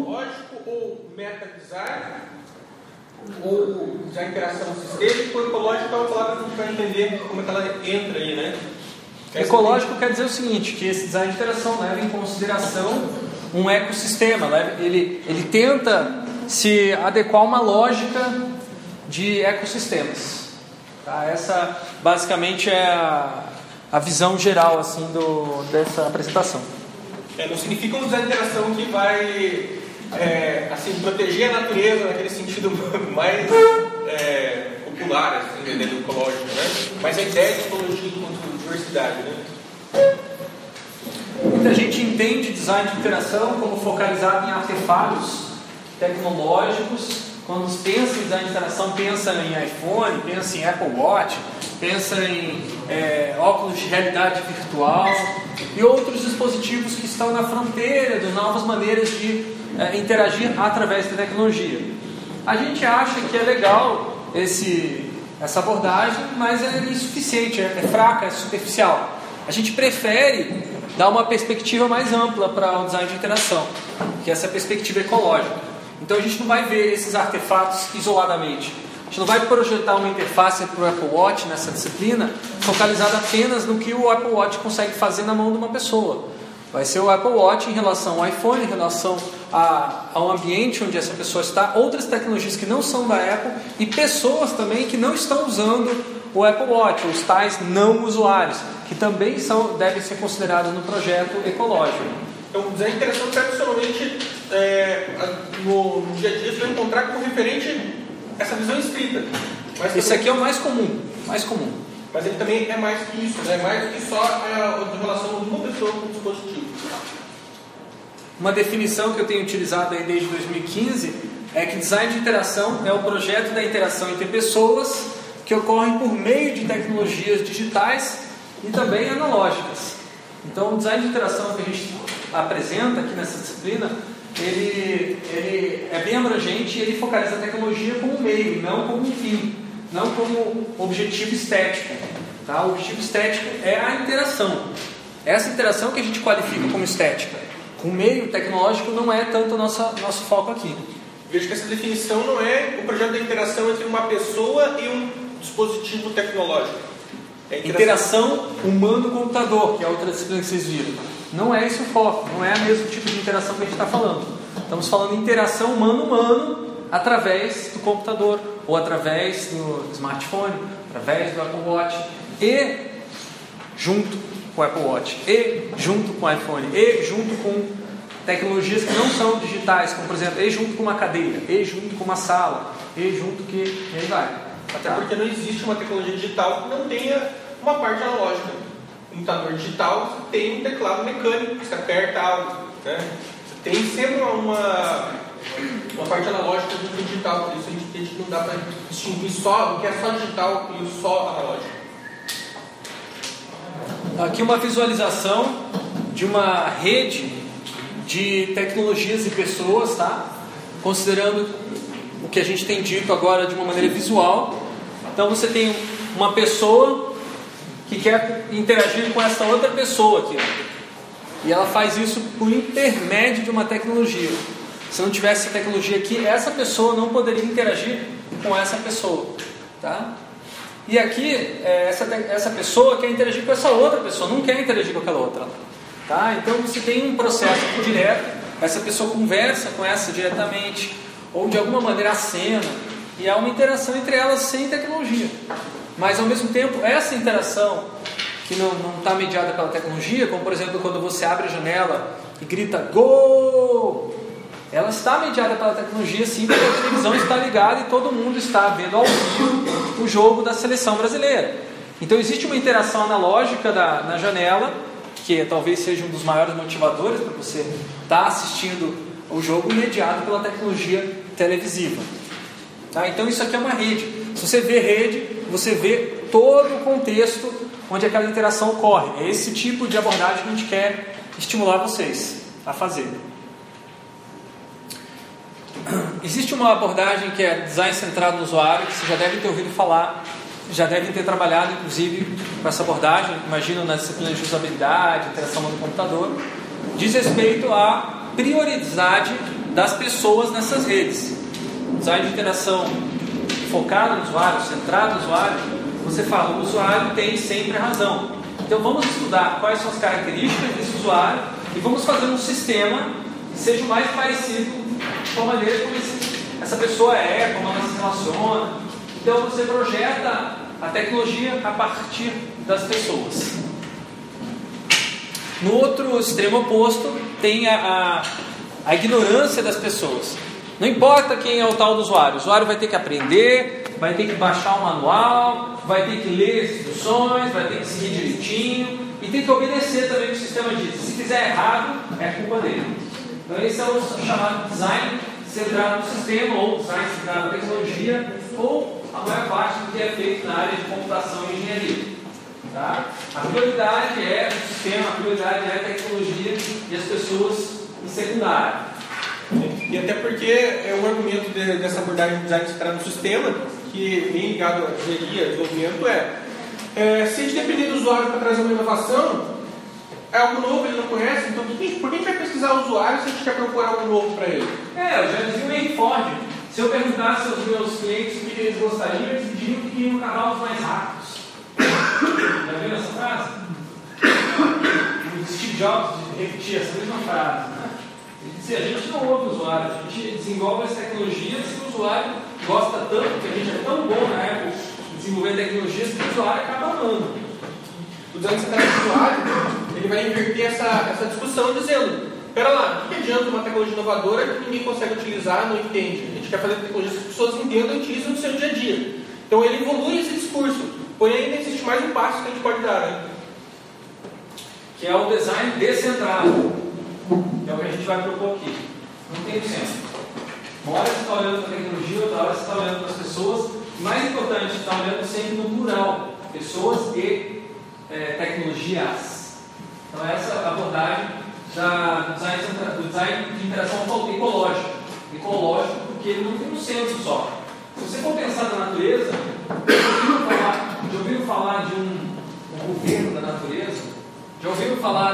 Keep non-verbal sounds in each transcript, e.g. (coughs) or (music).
lógico ou meta-design, ou design interação sistêmico, ecológico é uma palavra que a gente vai entender como é que ela entra aí, né? Ecológico quer dizer o seguinte, que esse design de interação leva em consideração um ecossistema, ele, ele tenta se adequar a uma lógica de ecossistemas. Tá? Essa basicamente é a, a visão geral assim do, dessa apresentação. É, não significa um design de interação que vai é, assim, proteger a natureza naquele sentido (laughs) mais é, popular assim, do ecológico, né? mas a ideia de ecologia enquanto diversidade. Né? Muita gente entende design de interação como focalizado em artefatos tecnológicos. Quando pensa em design de interação, pensa em iPhone, pensa em Apple Watch, pensa em é, óculos de realidade virtual e outros dispositivos que estão na fronteira de novas maneiras de é, interagir através da tecnologia. A gente acha que é legal esse, essa abordagem, mas é insuficiente, é, é fraca, é superficial. A gente prefere dar uma perspectiva mais ampla para o design de interação, que é essa perspectiva ecológica. Então a gente não vai ver esses artefatos isoladamente. A gente não vai projetar uma interface para o Apple Watch nessa disciplina focalizada apenas no que o Apple Watch consegue fazer na mão de uma pessoa. Vai ser o Apple Watch em relação ao iPhone, em relação a, ao ambiente onde essa pessoa está, outras tecnologias que não são da Apple e pessoas também que não estão usando o Apple Watch, os tais não usuários, que também são, devem ser considerados no projeto ecológico. Então, de interação tradicionalmente, é, no, no, dia a dia, você vai encontrar como referente essa visão escrita. Mas Esse aqui é o mais comum, mais comum. Mas ele também é mais que isso, né? mais que só é, a relação de uma pessoa com o dispositivo. Uma definição que eu tenho utilizado aí desde 2015 é que design de interação é o projeto da interação entre pessoas que ocorrem por meio de tecnologias digitais e também analógicas. Então, o design de interação que a gente apresenta aqui nessa disciplina, ele, ele é bem abrangente e ele focaliza a tecnologia como meio, não como fim, não como objetivo estético. Tá? O objetivo estético é a interação. Essa interação que a gente qualifica como estética. O meio tecnológico não é tanto o nosso, nosso foco aqui. Vejo que essa definição não é o projeto da interação entre uma pessoa e um dispositivo tecnológico. É interação, interação humano-computador, que é outra disciplina que vocês viram. Não é esse o foco, não é o mesmo tipo de interação que a gente está falando. Estamos falando de interação humano-humano através do computador, ou através do smartphone, através do Apple Watch, e junto com o Apple Watch, e junto com o iPhone, e junto com tecnologias que não são digitais, como por exemplo, e junto com uma cadeira, e junto com uma sala, e junto que. E aí vai. Até porque não existe uma tecnologia digital que não tenha uma parte analógica. Um computador digital tem um teclado mecânico, que você aperta algo. Né? Você tem sempre uma, uma parte analógica do digital, por isso a gente, a gente não dá para distinguir só o que é só digital e o só analógico. Aqui uma visualização de uma rede de tecnologias e pessoas, tá? Considerando o que a gente tem dito agora de uma maneira visual. Então você tem uma pessoa que quer interagir com essa outra pessoa aqui. E ela faz isso por intermédio de uma tecnologia. Se não tivesse tecnologia aqui, essa pessoa não poderia interagir com essa pessoa. Tá? E aqui, é, essa, essa pessoa quer interagir com essa outra pessoa, não quer interagir com aquela outra. Tá? Então você tem um processo direto, essa pessoa conversa com essa diretamente, ou de alguma maneira acena, e há uma interação entre elas sem tecnologia. Mas ao mesmo tempo, essa interação que não está mediada pela tecnologia, como por exemplo quando você abre a janela e grita gol, ela está mediada pela tecnologia sim, porque a televisão está ligada e todo mundo está vendo ao vivo o jogo da seleção brasileira. Então existe uma interação analógica da, na janela, que talvez seja um dos maiores motivadores para você estar tá assistindo o jogo mediado pela tecnologia televisiva. Tá? Então isso aqui é uma rede. Se você vê rede, você vê todo o contexto onde aquela interação ocorre. É esse tipo de abordagem que a gente quer estimular vocês a fazer. Existe uma abordagem que é design centrado no usuário, que você já deve ter ouvido falar, já devem ter trabalhado inclusive com essa abordagem, imagino nas disciplinas de usabilidade, interação no computador, diz respeito à prioridade das pessoas nessas redes. Design de interação focado no usuário, centrado no usuário, você fala, o usuário tem sempre razão. Então vamos estudar quais são as características desse usuário e vamos fazer um sistema que seja o mais parecido com a maneira como essa pessoa é, como ela se relaciona. Então você projeta a tecnologia a partir das pessoas. No outro extremo oposto, tem a, a, a ignorância das pessoas. Não importa quem é o tal do usuário, o usuário vai ter que aprender, vai ter que baixar o manual, vai ter que ler as instruções, vai ter que seguir direitinho e tem que obedecer também o que o sistema diz. Se fizer errado, é culpa dele. Então esse é o chamado design centrado no sistema, ou design centrado na tecnologia, ou a maior parte do que é feito na área de computação e engenharia. Tá? A prioridade é o sistema, a prioridade é a tecnologia e as pessoas em secundário. E até porque é um argumento de, dessa abordagem de design centrado no sistema, que vem ligado à engenharia, desenvolvimento, é, é se a gente depender do usuário para trazer uma inovação, é algo novo, ele não conhece, então por que, por que a gente vai pesquisar o usuário se a gente quer propor algo novo para ele? É, eu já dizia o Henry. Se eu perguntasse aos meus clientes o que eles gostariam, eles diriam que queriam cavalos mais rápidos. Já viu essa frase? O Steve Jobs repetia essa mesma frase. Né? Ele dizia, a gente não ouve o usuário, a gente desenvolve as tecnologias e o usuário gosta tanto, que a gente é tão bom na época desenvolver tecnologias que o usuário acaba amando. O design centrado do usuário, ele vai inverter essa, essa discussão dizendo, espera lá, o que adianta uma tecnologia inovadora que ninguém consegue utilizar, não entende? A gente quer fazer tecnologias que as pessoas entendam e utilizam no seu dia a dia. Então ele evolui esse discurso, porém ainda existe mais um passo que a gente pode dar, né? que é o design descentrado, é o que a gente vai propor aqui. Não tem centro. Uma hora você está olhando para a tecnologia, outra hora você está olhando para as pessoas. Mais importante, está olhando sempre no plural, pessoas e é, tecnologias. Então essa é a abordagem da, do, design, do design de interação ecológica. Ecológico porque ele não tem um centro só. Se você for pensar na natureza, já ouviram falar, de um, um governo da natureza? Já ouviram falar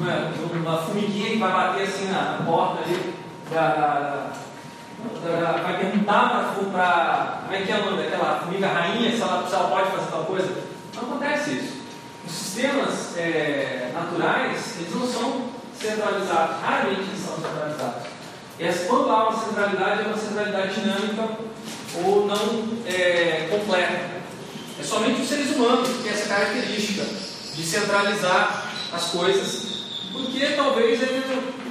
uma, de uma formiguinha que vai bater assim na, porta ali da, vai perguntar para. Como é que é o nome daquela formiga rainha se ela, se ela pode fazer tal coisa? Não acontece isso. Os sistemas é, naturais, eles não são centralizados, raramente eles são centralizados. E quando há uma centralidade, é uma centralidade dinâmica ou não é, completa. É somente os seres humanos que têm essa característica de centralizar as coisas, porque talvez ele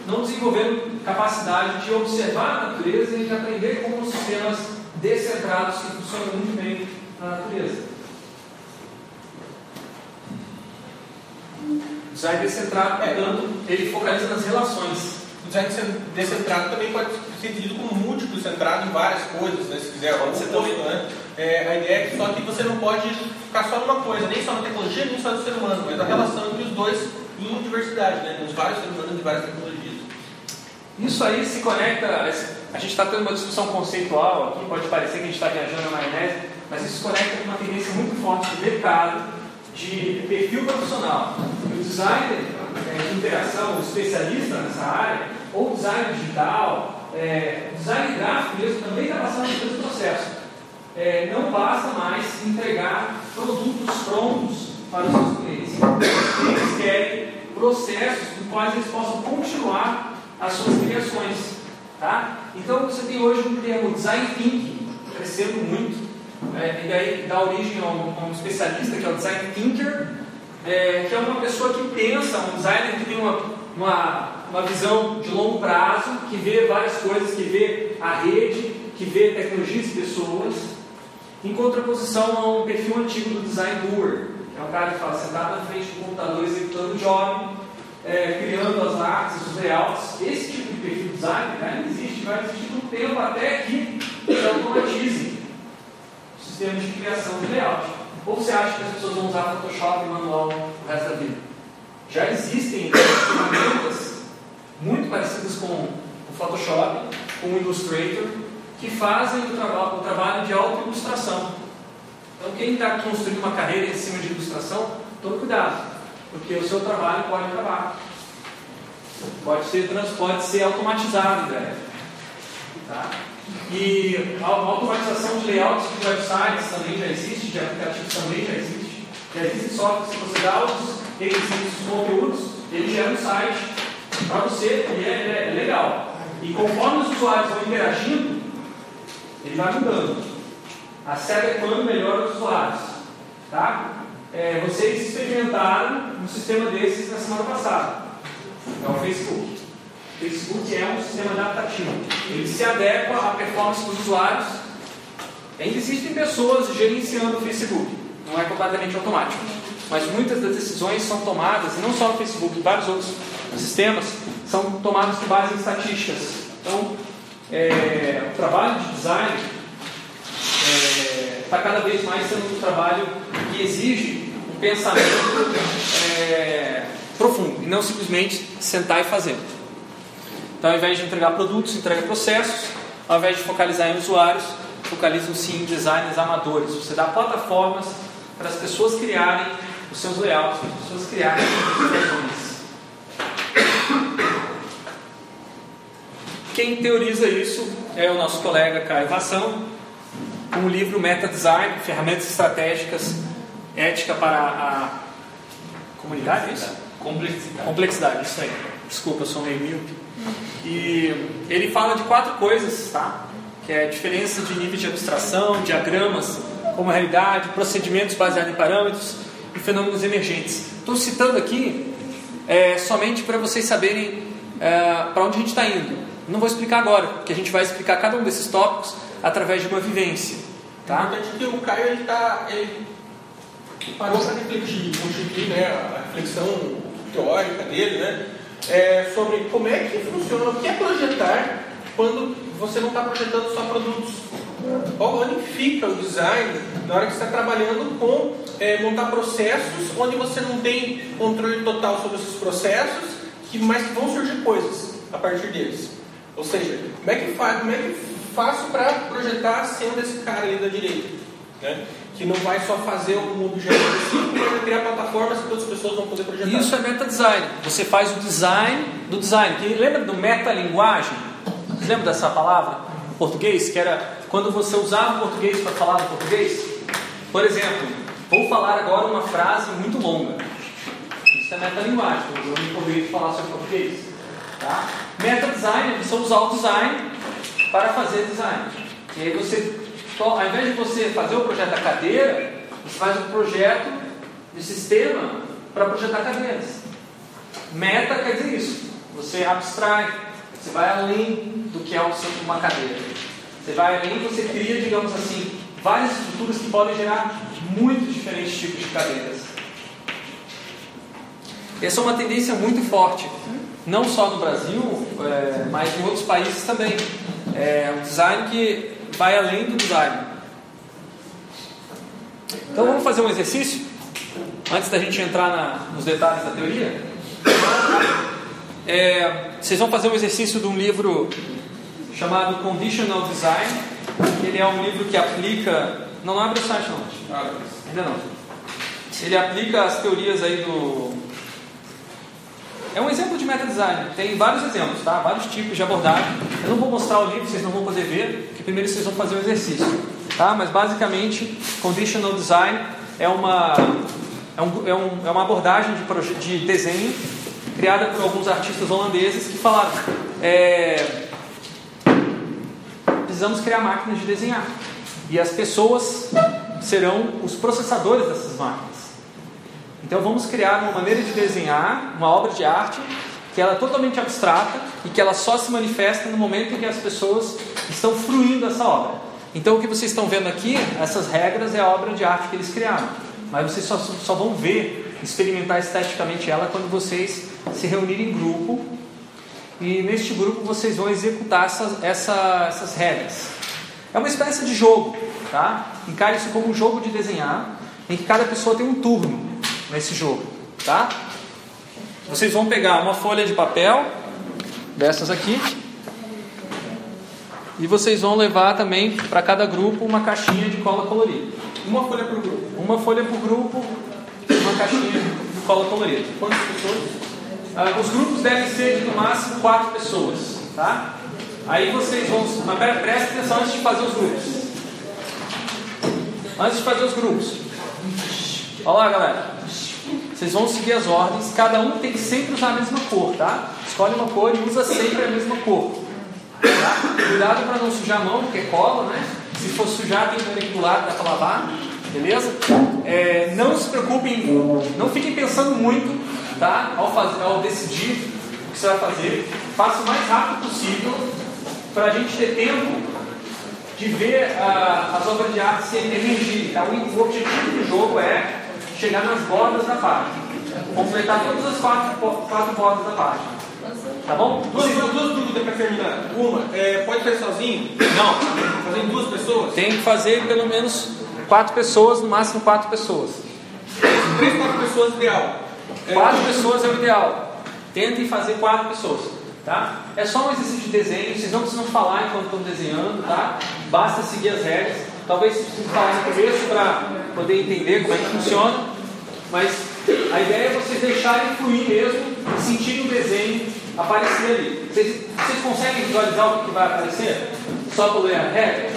não desenvolveram capacidade de observar a natureza e de aprender como os sistemas descentrados que funcionam muito bem na natureza. O design descentrado, portanto, ele focaliza nas relações. O design descentrado também pode ser entendido como múltiplo centrado em várias coisas, né? se quiser, pode ser também, né? É, a ideia é que só que você não pode ficar só numa coisa, nem só na tecnologia, nem só no ser humano, mas a relação entre os dois em diversidade, né? Nos vários seres humanos e várias tecnologias. Isso aí se conecta, a gente está tendo uma discussão conceitual aqui, pode parecer que a gente está viajando na maionese, mas isso se conecta com uma tendência muito forte de mercado, de perfil profissional. O designer é, de interação, o especialista nessa área, ou design digital, é, design gráfico mesmo, também está passando por esse processo. É, não basta mais entregar produtos prontos para os seus clientes. Eles querem processos nos quais eles possam continuar as suas criações. Tá? Então você tem hoje um termo design thinking crescendo muito, é, e daí dá origem a um, a um, especialista que é o design thinker, é, que é uma pessoa que pensa, um designer que tem uma, uma, uma visão de longo prazo, que vê várias coisas, que vê a rede, que vê tecnologias e pessoas, em contraposição a um perfil antigo do design doer, que é um cara que fala sentado na frente do computador executando o job, é, criando as artes, os layouts. Esse tipo de perfil design né, existe, vai existir no tempo até que se automatize sistema de criação de layout. Ou você acha que as pessoas vão usar Photoshop manual o resto da vida? Já existem ferramentas muito parecidas com o Photoshop, com o Illustrator, que fazem o, traba o trabalho de auto-ilustração. Então, quem está construindo uma carreira em cima de ilustração, tome cuidado porque o seu trabalho pode acabar. Pode ser, pode ser automatizado breve. Tá? E a automatização de layouts de websites também já existe, de aplicativos também já existe. Já existe software, se você dá os requisitos, os conteúdos, ele gera um site para você e é, é, é legal. E conforme os usuários vão interagindo, ele vai mudando. A se adequando melhor aos usuários. Tá? É, vocês experimentaram um sistema desses na semana passada. É o Facebook. Facebook é um sistema adaptativo. Ele se adequa à performance dos usuários. Ainda existem pessoas gerenciando o Facebook. Não é completamente automático. Mas muitas das decisões são tomadas, e não só no Facebook, vários outros sistemas, são tomadas com base em estatísticas. Então, é, o trabalho de design está é, cada vez mais sendo um trabalho que exige um pensamento é, profundo e não simplesmente sentar e fazer. Então, ao invés de entregar produtos, entrega processos, ao invés de focalizar em usuários, focalizam-se em designers amadores. Você dá plataformas para as pessoas criarem os seus layouts, para as pessoas criarem as suas Quem teoriza isso é o nosso colega Caio Vação, com o livro Meta Design, Ferramentas Estratégicas, Ética para a Comunidade, é isso? Complexidade. Complexidade, isso aí. Desculpa, eu sou meio míope. E ele fala de quatro coisas, tá? Que é a diferença de nível de abstração, diagramas como realidade, procedimentos baseados em parâmetros e fenômenos emergentes. Estou citando aqui é, somente para vocês saberem é, para onde a gente está indo. Não vou explicar agora, porque a gente vai explicar cada um desses tópicos através de uma vivência. Tá? É importante que o Caio ele tá, ele parou para refletir, constituir né, a reflexão teórica dele, né, é, sobre como é que funciona, o que é projetar quando você não está projetando só produtos. Onde fica o design na hora que você está trabalhando com é, montar processos onde você não tem controle total sobre esses processos, que, mas que vão surgir coisas a partir deles. Ou seja, como é que, fa como é que faço para projetar sendo esse cara ali da direita? Né? Que não vai só fazer um objeto específico, mas criar plataformas que outras pessoas vão poder projetar. Isso é meta-design. Você faz o design do design. Que, lembra do meta-linguagem? Lembra dessa palavra em português? Que era quando você usava o português para falar no português? Por exemplo, vou falar agora uma frase muito longa. Isso é meta-linguagem. Eu não poderia falar sobre português. Tá? Meta design, você usar o design para fazer design. E aí você, ao invés de você fazer o projeto da cadeira, você faz um projeto de sistema para projetar cadeiras. Meta quer dizer isso. Você abstrai, você vai além do que é uma cadeira. Você vai além você cria, digamos assim, várias estruturas que podem gerar muitos diferentes tipos de cadeiras. Essa é uma tendência muito forte não só no Brasil, é, mas em outros países também. É um design que vai além do design. Então vamos fazer um exercício? Antes da gente entrar na, nos detalhes da teoria. É, vocês vão fazer um exercício de um livro chamado Conditional Design. Ele é um livro que aplica. Não, não abre o site não. Ainda não. Ele aplica as teorias aí do é um exemplo de meta design. Tem vários exemplos, tá? Vários tipos de abordagem. Eu não vou mostrar o livro, vocês não vão poder ver, porque primeiro vocês vão fazer o exercício, tá? Mas basicamente, conditional design é uma é, um, é, um, é uma abordagem de, de desenho criada por alguns artistas holandeses que falaram é, precisamos criar máquinas de desenhar e as pessoas serão os processadores dessas máquinas. Então vamos criar uma maneira de desenhar uma obra de arte que ela é totalmente abstrata e que ela só se manifesta no momento em que as pessoas estão fruindo essa obra. Então o que vocês estão vendo aqui, essas regras é a obra de arte que eles criaram. Mas vocês só, só vão ver, experimentar esteticamente ela quando vocês se reunirem em grupo e neste grupo vocês vão executar essas, essa, essas regras. É uma espécie de jogo, tá? Encare isso como um jogo de desenhar, em que cada pessoa tem um turno nesse jogo, tá? Vocês vão pegar uma folha de papel dessas aqui e vocês vão levar também para cada grupo uma caixinha de cola colorida. Uma folha por grupo. Uma folha por grupo, uma caixinha de cola colorida. Quantas pessoas? ah, os grupos devem ser de no máximo quatro pessoas, tá? Aí vocês vão, mas presta atenção antes de fazer os grupos. Antes de fazer os grupos. Olha lá, galera. Vocês vão seguir as ordens. Cada um tem que sempre usar a mesma cor, tá? Escolhe uma cor e usa sempre a mesma cor. Tá? Cuidado para não sujar a mão, porque cola, né? Se for sujar, tem aqui do lado, dá para lavar. Beleza? É, não se preocupem, não fiquem pensando muito, tá? Ao, fazer, ao decidir o que você vai fazer. Faça o mais rápido possível para a gente ter tempo de ver uh, as obras de arte se emergirem. Tá? O objetivo do jogo é chegar nas bordas da página, completar todas as quatro, quatro bordas da página. Tá bom? Duas, duas dúvidas para terminar. Uma, é, pode fazer sozinho? Não. Fazer em duas pessoas? Tem que fazer pelo menos quatro pessoas, no máximo quatro pessoas. Três, quatro pessoas ideal. É, quatro pessoas é o ideal. Tentem fazer quatro pessoas. Tá? É só um exercício de desenho, vocês não precisam falar enquanto estão desenhando, tá? Basta seguir as regras. Talvez vocês precisem falar no começo para poder entender como é que funciona, mas a ideia é vocês deixarem fluir mesmo e sentirem o desenho aparecer ali. Vocês, vocês conseguem visualizar o que vai aparecer? Só por ler a regra?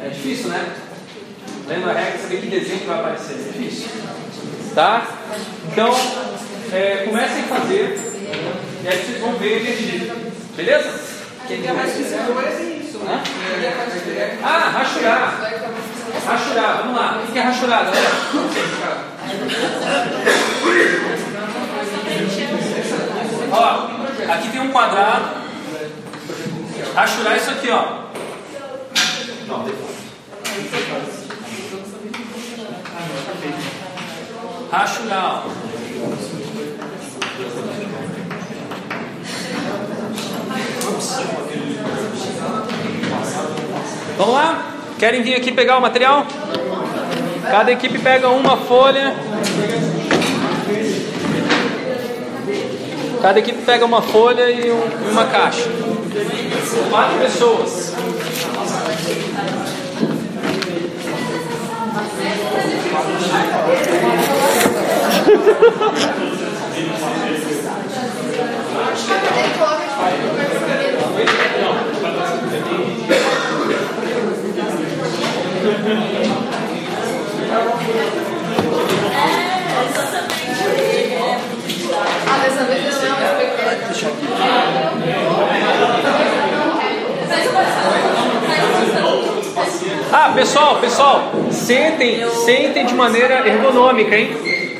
É difícil, né? Lendo a regra, saber que desenho vai aparecer. É difícil. Tá? Então, é, comecem a fazer. E aí vocês vão ver energia. Beleza? Quem quer mais é isso. Né? Ah, rachurar. Rachurar, vamos lá. O que é rachurar, galera? ó, aqui tem um quadrado. Rachurar isso aqui, ó. Rachurar, ó. Vamos lá? Querem vir aqui pegar o material? Cada equipe pega uma folha. Cada equipe pega uma folha e, um, uma caixa. Quatro pessoas. (laughs) Ah, pessoal, pessoal, sentem, sentem de maneira ergonômica, hein?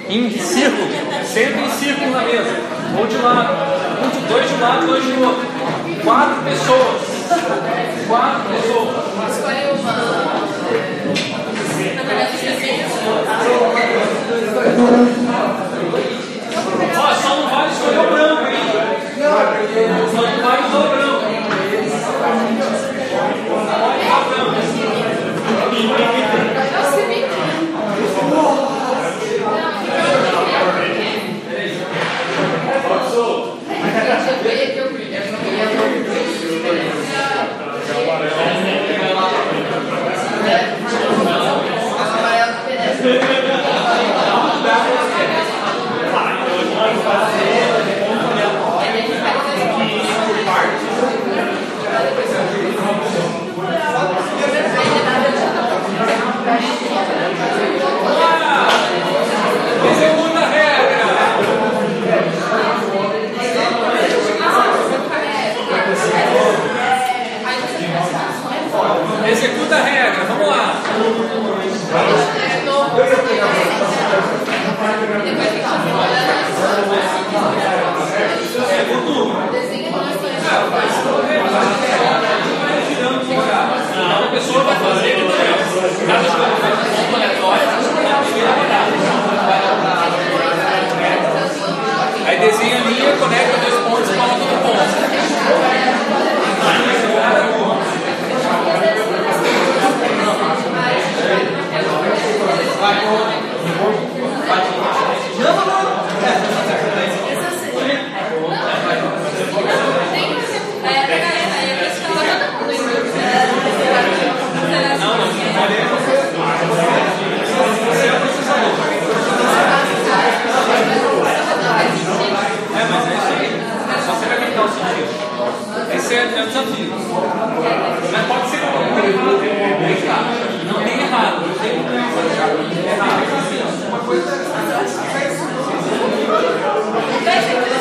Em círculo. Sentem em círculo na mesa. Um de lado, um dois de lado, dois de outro. Quatro pessoas. Quatro pessoas. Ó, só não vale escolher o branco, hein? Só não vale usar o branco. Executa a regra, vamos lá. É. Cada pessoa vai fazer cada jogo vai fazer Aí desenha a linha, conecta dois pontos e coloca no ponto. Não, não, não.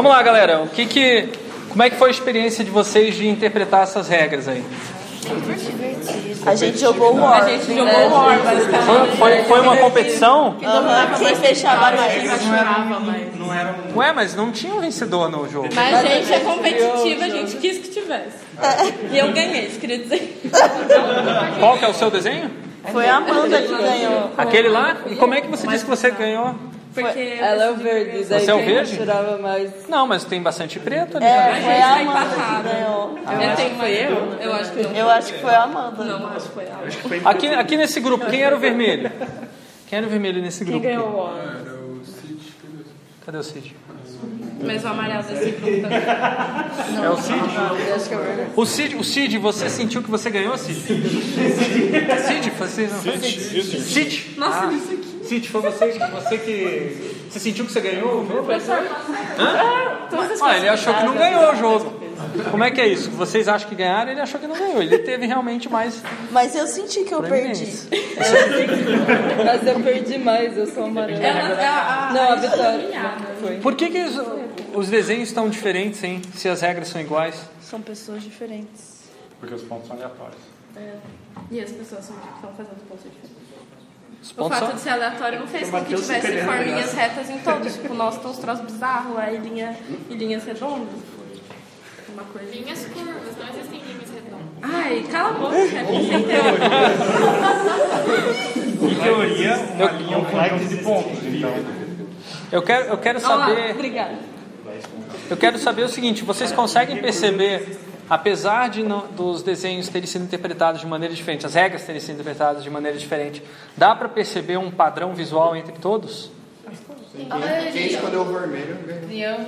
vamos lá, galera. O que que, como é que foi a experiência de vocês de interpretar essas regras aí? A gente jogou War. A gente jogou War, basicamente. Foi, foi, foi uma competição? Aham, quem fechava mais. Machucava mais. Ué, mas não tinha um vencedor no jogo. Mas a gente é competitiva, a gente quis que tivesse. E eu ganhei, isso queria dizer. Qual que é o seu desenho? Foi a Amanda que ganhou. Aquele lá? E como é que você disse que você ganhou? Porque Ela é o verde, daí Você é o quem verde? misturava mais. Não, mas tem bastante preto ali. É, também. foi a Amanda que ganhou. eu tenho uma eu? Eu acho que não. Eu acho que foi a Amanda. Não, acho que foi ela. Aqui, aqui nesse grupo, quem era o vermelho? Quem era o vermelho nesse Quem grupo? ganhou o War? Cadê o Cid? Mas o amarelo desse grupo também. É o Cid? Acho que é verdade. O Cid, o Cid, você sentiu que você ganhou, Cid? Cid, você não foi? Cid. Nossa, Ah, isso Cid, foi você, você que. Você sentiu que você ganhou o jogo? Professor. Ah, ele achou que não ganhou o jogo. Como é que é isso? Vocês acham que ganharam, ele achou que não ganhou. Ele teve realmente mais. Mas eu senti que eu perdi. proeminência. (laughs) Mas eu perdi mais, eu sou amarela. Ela, a, a, Não, a Vitória. Foi. Por que, que os, os desenhos estão diferentes, hein? Se as regras são iguais? São pessoas diferentes. Porque os pontos são aleatórios. E as pessoas são, estão fazendo pontos diferentes. Os O fato de ser aleatório não fez com que tivesse forminhas retas em todos. Tipo, nós tem uns troços bizarros, aí linha, e linhas redondas. Uma coisa. Linhas curvas, não existem linhas redondas. Ai, cala a boca, chefe. Sem ter. Em teoria, uma linha é um conjunto de pontos. Então, Eu quero, eu quero lá, saber. obrigada. Eu quero saber o seguinte: vocês conseguem perceber, apesar de não- dos desenhos terem sido interpretados de maneira diferente, as regras terem sido interpretadas de maneira diferente, dá para perceber um padrão visual entre todos? Quem escolheu o vermelho ganhou.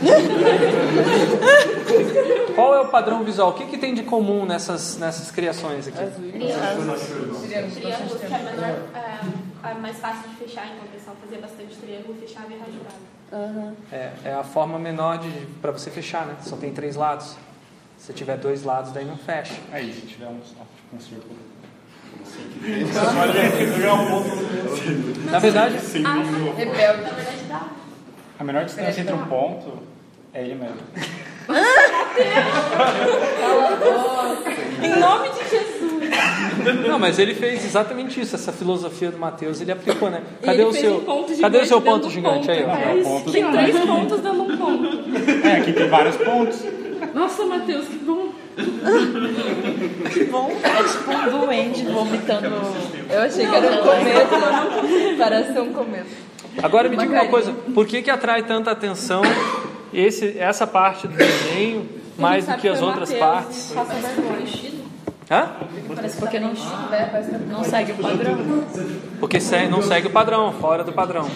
(laughs) Qual é o padrão visual? O que, que tem de comum nessas, nessas criações aqui? Triângulo, que é menor, é, é mais fácil de fechar, então o pessoal fazia bastante triângulo, fechava e rajurava. É, é a forma menor de para você fechar, né? Só tem três lados. Se tiver dois lados, daí não fecha. aí, se tiver um, tipo, um círculo. Um ponto. Na verdade, Na verdade dá. A menor distância entre um ponto é ele mesmo. Em nome de Jesus. Não, mas ele fez exatamente isso, essa filosofia do Mateus, ele aplicou, né? Cadê Ele o seu, um ponto cadê o seu gigante ponto gigante ponto. aí, ó? É isso. Tem três pontos dando um ponto. É, aqui tem vários pontos. Nossa, Matheus, que bom. Que bom. É tipo um duende vomitando. Eu achei que era um cometa. Parece ser um cometa. Agora me diga uma coisa, por que que atrai tanta atenção esse, essa parte do desenho mais do que as outras partes? Passa vergonha. Hã? Porque não, não segue o padrão. Porque não segue o padrão, fora do padrão.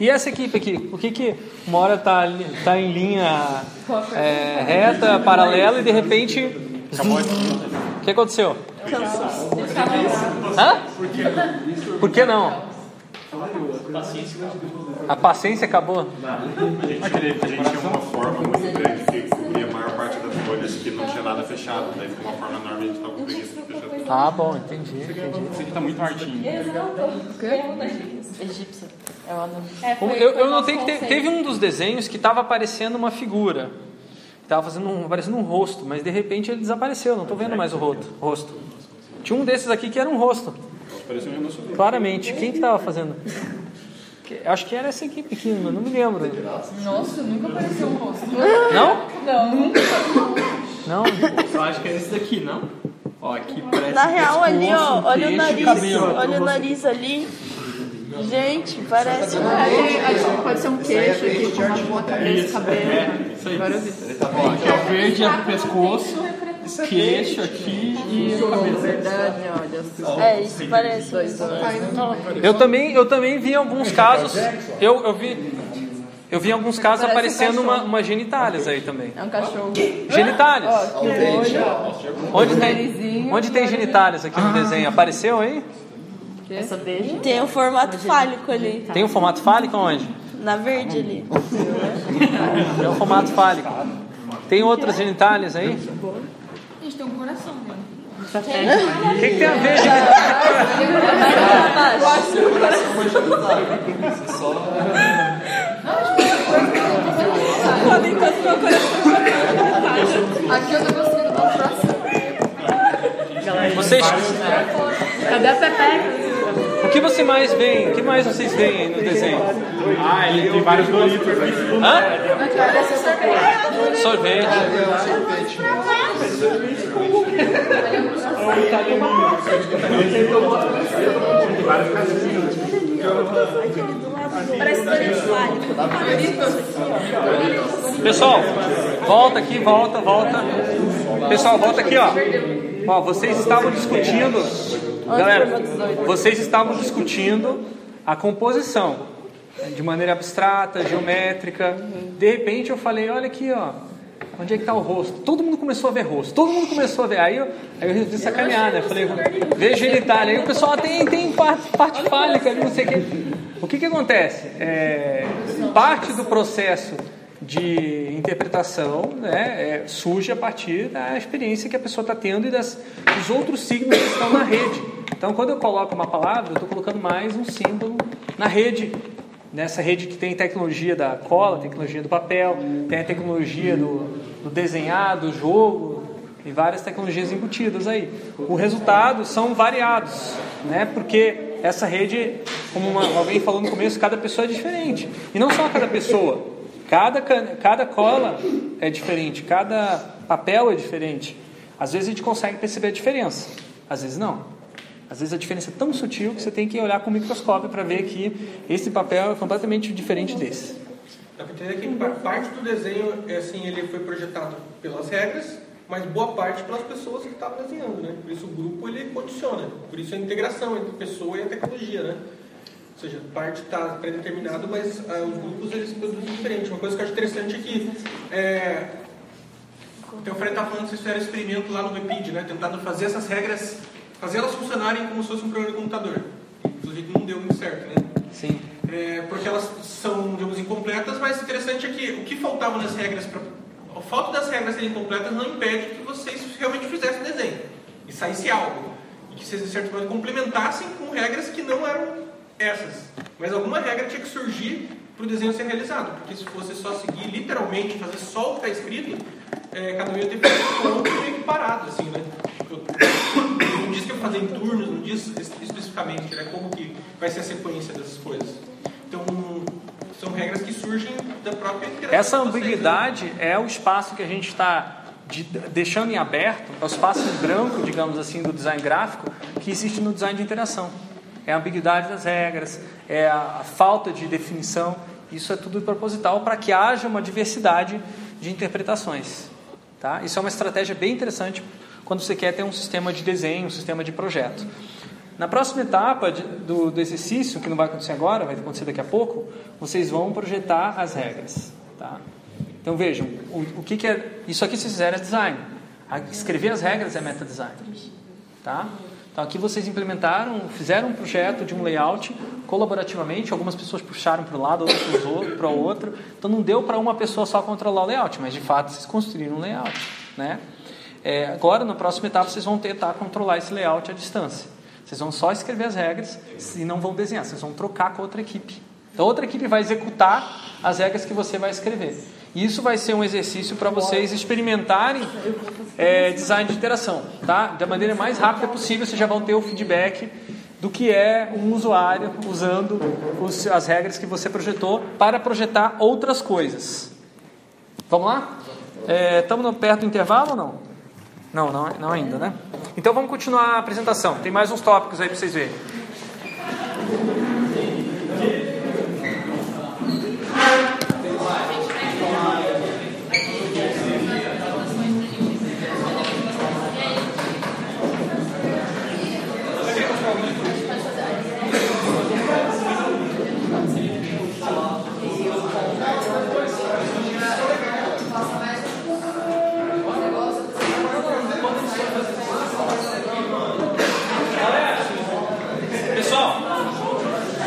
E essa equipe aqui, por que que uma hora tá, tá em linha é, reta, paralela e de repente... O que aconteceu? Hã? Por que não? A paciência acabou. A gente tinha uma forma muito grande que cobria a maior parte das folhas que não tinha nada fechado. Daí ficou uma forma enorme, a gente estava com preguiça de fechar tudo. Ah, bom, entendi, entendi. Isso aqui tá muito artinho. Egípcio. É o anão. Um- Eu, eu notei que te- teve um dos desenhos que estava aparecendo uma figura. Estava fazendo um, aparecendo um rosto, mas de repente ele desapareceu, não estou vendo mais o rosto, rosto. Tinha um desses aqui que era um rosto. Claramente. Quem que estava fazendo? Acho que era essa equipe aqui, mas não me lembro. Nossa, nunca apareceu um rosto. Não? Não, nunca. Não? Eu acho que é esse daqui, não? Ó, aqui parece Na real, ali, ó, olha o nariz, olha o nariz ali. Gente, parece um É, Pode ser um queixo aqui com uma cabeça, cabelo. Isso aí. Ó, aqui é o verde, é o pescoço, queixo aqui e o cabelo. Verdade, olha. É, isso parece. Dois olhos. Eu também, eu também vi em alguns casos. Eu, eu vi. Eu vi em alguns casos Parece um aparecendo uma, uma genitálias aí também. É um cachorro. Genitálias. Onde tem, onde tem genitálias aqui no desenho? Apareceu aí? Essa beijo. Tem o formato fálico ali, Tem um formato fálico onde? na verde ali. É um formato fálico. Tem outras genitálias aí? A gente tem um coração mesmo. O que, que tem a ver? Aqui eu tô gostando do coração. Vocês, Cadê a Pepeca? O que você mais veem? O que mais vocês veem no desenho? Ah, ele tem vários Doritos. Hã? Sorvete. Pessoal, volta aqui, volta, volta. Pessoal, volta aqui, ó. Ó, vocês estavam discutindo, galera, vocês estavam discutindo a composição de maneira abstrata, geométrica. De repente eu falei, olha aqui, ó. Onde é que está o rosto? Todo mundo começou a ver rosto. Todo mundo começou a ver. Aí eu, aí eu resolvi sacanear, né? Falei, veja genitália. Aí o pessoal ah, tem, tem parte, parte fálica não sei o quê. O que que acontece? É, parte do processo de interpretação né, é, surge a partir da experiência que a pessoa está tendo e das, dos outros signos que estão na rede. Então, quando eu coloco uma palavra, eu estou colocando mais um símbolo na rede. Nessa rede que tem tecnologia da cola, tecnologia do papel, tem a tecnologia do, do desenhar, do jogo, e várias tecnologias embutidas aí. O resultado são variados, né? Porque essa rede, como uma- alguém falou no começo, cada pessoa é diferente. E não só cada pessoa, cada, cada cola é diferente, cada papel é diferente. Às vezes a gente consegue perceber a diferença, às vezes não. Às vezes a diferença é tão sutil que você tem que olhar com o microscópio para ver que esse papel é completamente diferente desse. Dá para entender que pa- parte do desenho, é assim, ele foi projetado pelas regras, mas boa parte pelas pessoas que estavam desenhando, né? Por isso o grupo ele condiciona, por isso a integração entre pessoa e a tecnologia, né? Ou seja, parte está pré-determinado, mas ah, os grupos eles produzem diferente. Uma coisa que eu acho interessante é que é, o Fred estava falando que vocês fizeram experimento lá no Webpid, né? Tentando fazer essas regras, fazer elas funcionarem como se fosse um programa de computador. Inclusive não deu muito certo, né? Sim. É, porque elas são, digamos, incompletas, mas o interessante é que o que faltava nas regras, pra, o fato das regras serem incompletas não impede que vocês realmente fizessem desenho e saísse algo. E que vocês, de certo modo, complementassem com regras que não eram essas. Mas alguma regra tinha que surgir para o desenho ser realizado. Porque se fosse só seguir literalmente, fazer só o que está escrito, é, cada um ia ter que fazer um ponto meio que parado, assim, né? Eu, não diz que eu fazer em turnos, não diz especificamente né, como que vai ser a sequência dessas coisas. Então, são regras que surgem da própria interação. Essa ambiguidade é o espaço que a gente está de, deixando em aberto, é o espaço em branco, digamos assim, do design gráfico, que existe no design de interação. É a ambiguidade das regras, é a, a falta de definição. Isso é tudo proposital para que haja uma diversidade de interpretações. Tá? Isso é uma estratégia bem interessante quando você quer ter um sistema de desenho, um sistema de projeto. Na próxima etapa de, do, do, exercício, que não vai acontecer agora, vai acontecer daqui a pouco, vocês vão projetar as regras. Tá? Então vejam, o, o que, que, é. Isso aqui vocês fizeram é design. Escrever as regras é meta design. Tá? Então aqui vocês implementaram, fizeram um projeto de um layout colaborativamente, algumas pessoas puxaram para um lado, outras para o outro. Então não deu para uma pessoa só controlar o layout, mas de fato vocês construíram um layout. Né? É, agora, na próxima etapa, vocês vão tentar controlar esse layout à distância. Vocês vão só escrever as regras e não vão desenhar, vocês vão trocar com outra equipe. Então, outra equipe vai executar as regras que você vai escrever. Isso vai ser um exercício para vocês experimentarem é, design de interação, tá? Da maneira mais rápida possível, vocês já vão ter o feedback do que é um usuário usando os, as regras que você projetou para projetar outras coisas. Vamos lá? Estamos é, perto do intervalo ou não? Não, não, não ainda, né? Então vamos continuar a apresentação. Tem mais uns tópicos aí para vocês verem.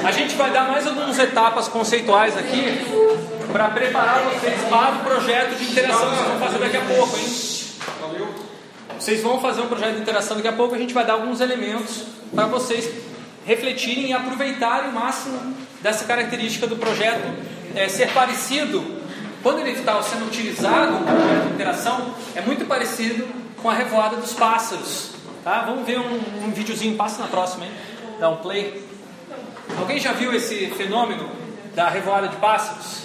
A gente vai etapas conceituais aqui para preparar vocês para o projeto de interação que vocês vão fazer daqui a pouco, hein? Vocês vão fazer um projeto de interação daqui a pouco, a gente vai dar alguns elementos para vocês refletirem e aproveitarem o máximo dessa característica do projeto é, ser parecido, quando ele está sendo utilizado no projeto de interação, é muito parecido com a revoada dos pássaros. Tá? Vamos ver um, um videozinho, passa na próxima, hein? Dá um play. Alguém já viu esse fenômeno da revoada de pássaros?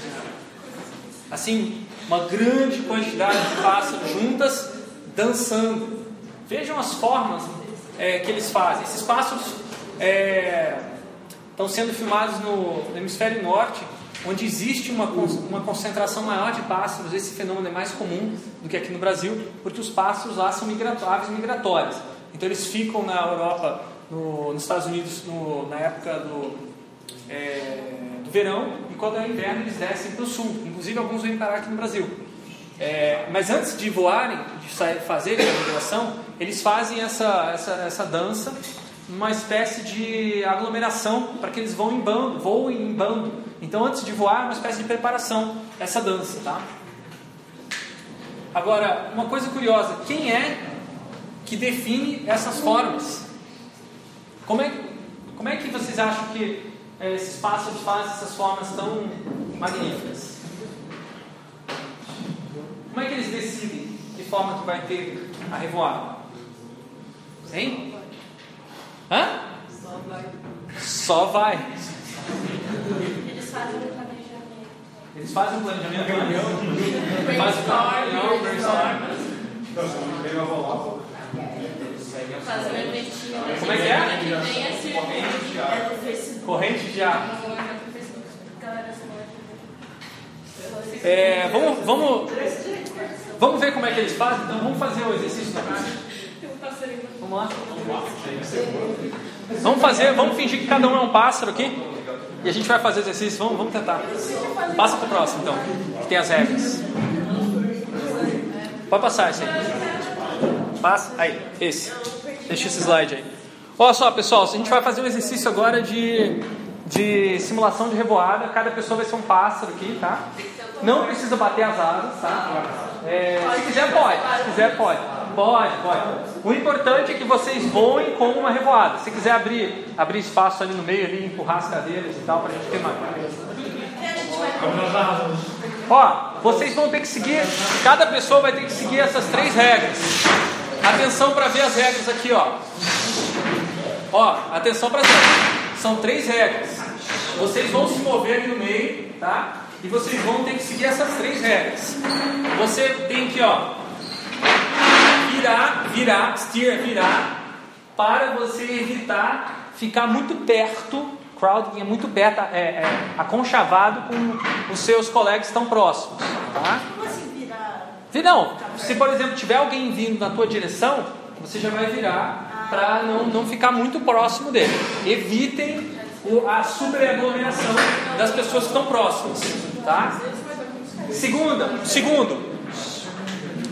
Assim, uma grande quantidade de pássaros juntas dançando. Vejam as formas é, que eles fazem. Esses pássaros é, estão sendo filmados no, no, hemisfério norte, onde existe uma, uma concentração maior de pássaros. Esse fenômeno é mais comum do que aqui no Brasil, porque os pássaros lá são aves migratórias. Então eles ficam na Europa no, nos Estados Unidos no, na época do, é, do verão e quando é inverno eles descem para o sul. Inclusive alguns vêm parar aqui no Brasil. É, mas antes de voarem, de fazerem a migração, eles fazem essa, essa, essa dança, uma espécie de aglomeração para que eles vão em bando, voem em bando. Então antes de voar, é uma espécie de preparação essa dança, tá? Agora, uma coisa curiosa, quem é que define essas formas? Como é, como é que vocês acham que é, esses pássaros fazem essas formas tão magníficas? Como é que eles decidem que forma que vai ter a revoada? Hein? Hã? Só vai. Só vai. Eles fazem o planejamento. Eles fazem o planejamento. Fazem o planejamento. Brainstorm. Fazer um eventinho. Como é que é? Que tem esse Corrente de ar. é no Facebook. Corrente de ar. Galera, É, vamos, vamos, ver como é que eles fazem? Então vamos fazer o exercício na caixa. Vamos lá? Vamos fazer, vamos fingir que cada um é um pássaro aqui. E a gente vai fazer o exercício, vamos, vamos tentar. Passa para o próximo então, que tem as regras. Pode passar esse aí. Passa, aí, esse. Deixa esse slide aí. Olha só, pessoal, a gente vai fazer um exercício agora de, de simulação de revoada. Cada pessoa vai ser um pássaro aqui, tá? Não precisa bater as asas, tá? É, se quiser, pode. Se quiser, pode. Pode, pode. O importante é que vocês voem com uma revoada. Se quiser abrir, abrir espaço ali no meio, ali, empurrar as cadeiras e tal, para a gente ter mais. Ó, vocês vão ter que seguir, cada pessoa vai ter que seguir essas três regras. Atenção para ver as regras aqui, ó. Ó, atenção para as regras. São três regras. Vocês vão se mover aqui no meio, tá? E vocês vão ter que seguir essas três regras. Você tem que, ó, virar, virar, steer, virar, para você evitar ficar muito perto, crowding é muito perto, é, é aconchavado com os seus colegas estão próximos, tá? Como assim virar? Não, se por exemplo tiver alguém vindo na tua direção, você já vai virar para não, não ficar muito próximo dele. Evitem o, a superaglomeração das pessoas que estão próximas, tá? Segunda, segundo,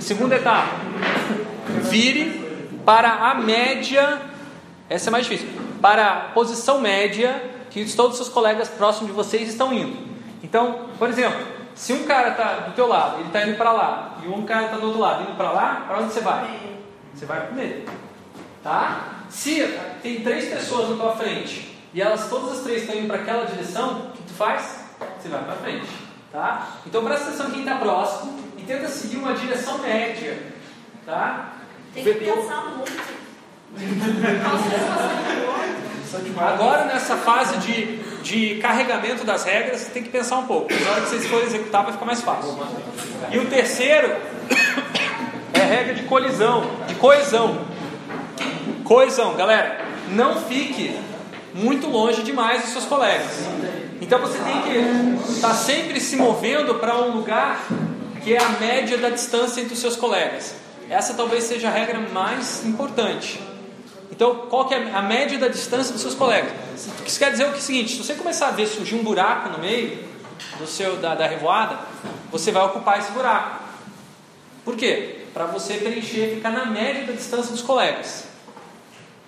segunda etapa, vire para a média, essa é mais difícil, para a posição média que todos os seus colegas próximos de vocês estão indo. Então, por exemplo, se um cara está do teu lado, ele está indo para lá, e um cara está do outro lado, indo para lá, para onde você vai? Você vai para ele, tá? Se tem três pessoas na tua frente e elas todas as três estão indo para aquela direção, o que tu faz? Você vai para frente, tá? Então presta atenção quem está próximo e tenta seguir uma direção média, tá? Tem que Vetor- pensar muito. Agora nessa fase de, de carregamento das regras, você tem que pensar um pouco. Na hora que vocês forem executar vai ficar mais fácil. E o terceiro (coughs) é a regra de colisão, de coesão. Coesão, galera, não fique muito longe demais dos seus colegas. Então você tem que estar sempre se movendo para um lugar que é a média da distância entre os seus colegas. Essa talvez seja a regra mais importante. Então, qual que é a média da distância dos seus colegas? Isso quer dizer o que é o seguinte: se você começar a ver surgir um buraco no meio do seu da, da revoada, você vai ocupar esse buraco. Por quê? Para você preencher, ficar na média da distância dos colegas.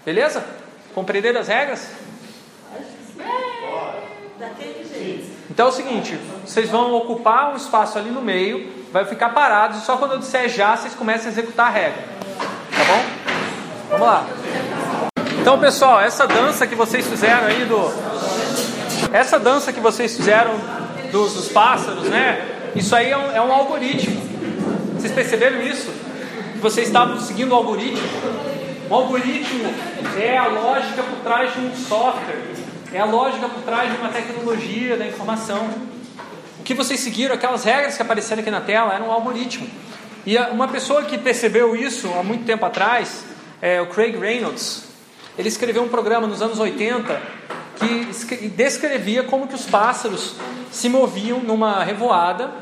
Beleza? Compreenderam as regras? Então é o seguinte: vocês vão ocupar um espaço ali no meio, vai ficar parados, e só quando eu disser já, vocês começam a executar a regra. Tá bom? Vamos lá. Então, pessoal, essa dança que vocês fizeram aí do. Essa dança que vocês fizeram dos, dos pássaros, né? Isso aí é um, é um algoritmo. Vocês perceberam isso? Que vocês estavam seguindo o algoritmo? O algoritmo é a lógica por trás de um software, é a lógica por trás de uma tecnologia da informação. O que vocês seguiram, aquelas regras que apareceram aqui na tela, eram um algoritmo. E uma pessoa que percebeu isso há muito tempo atrás, é o Craig Reynolds, ele escreveu um programa nos anos 80 que escre- descrevia como que os pássaros se moviam numa revoada,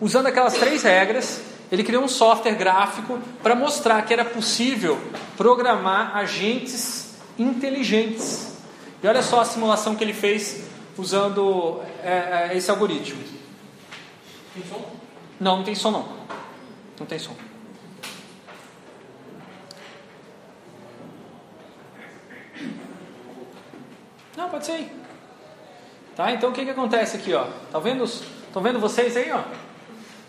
usando aquelas três regras. Ele criou um software gráfico para mostrar que era possível programar agentes inteligentes. E olha só a simulação que ele fez usando é, é, esse algoritmo. Tem som? Não, não tem som não. Não tem som. Não, pode ser aí. Tá? Então o que, que acontece aqui, ó? Tá vendo, Estão vendo vocês aí, ó?